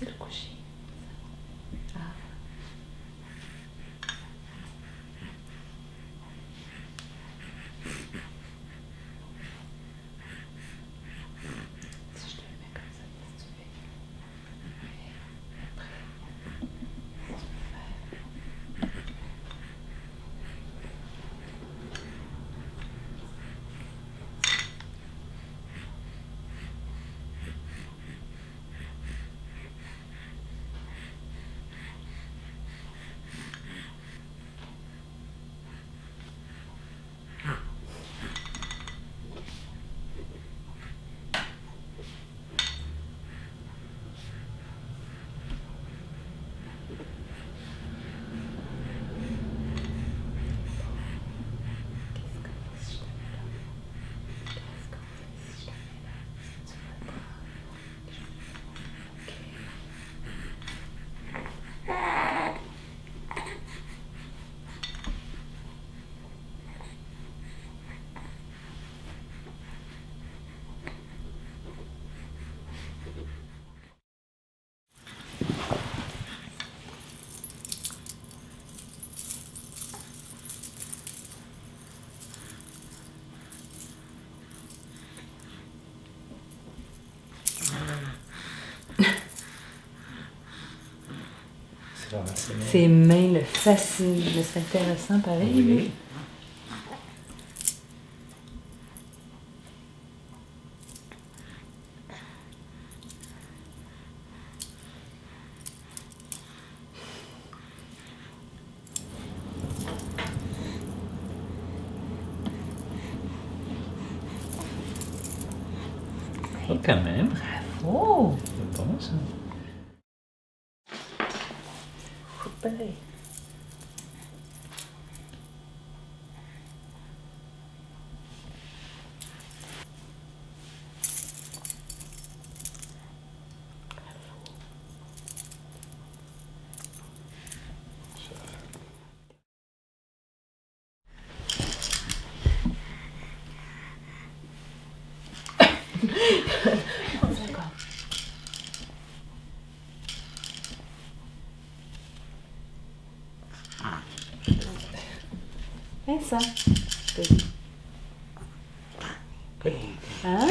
ser coxinha. Ses mains le fascinent. C'est intéressant, pareil. Oui. Oh, quand même. Oh! C'est bon, ça. Bay. 对，对，啊。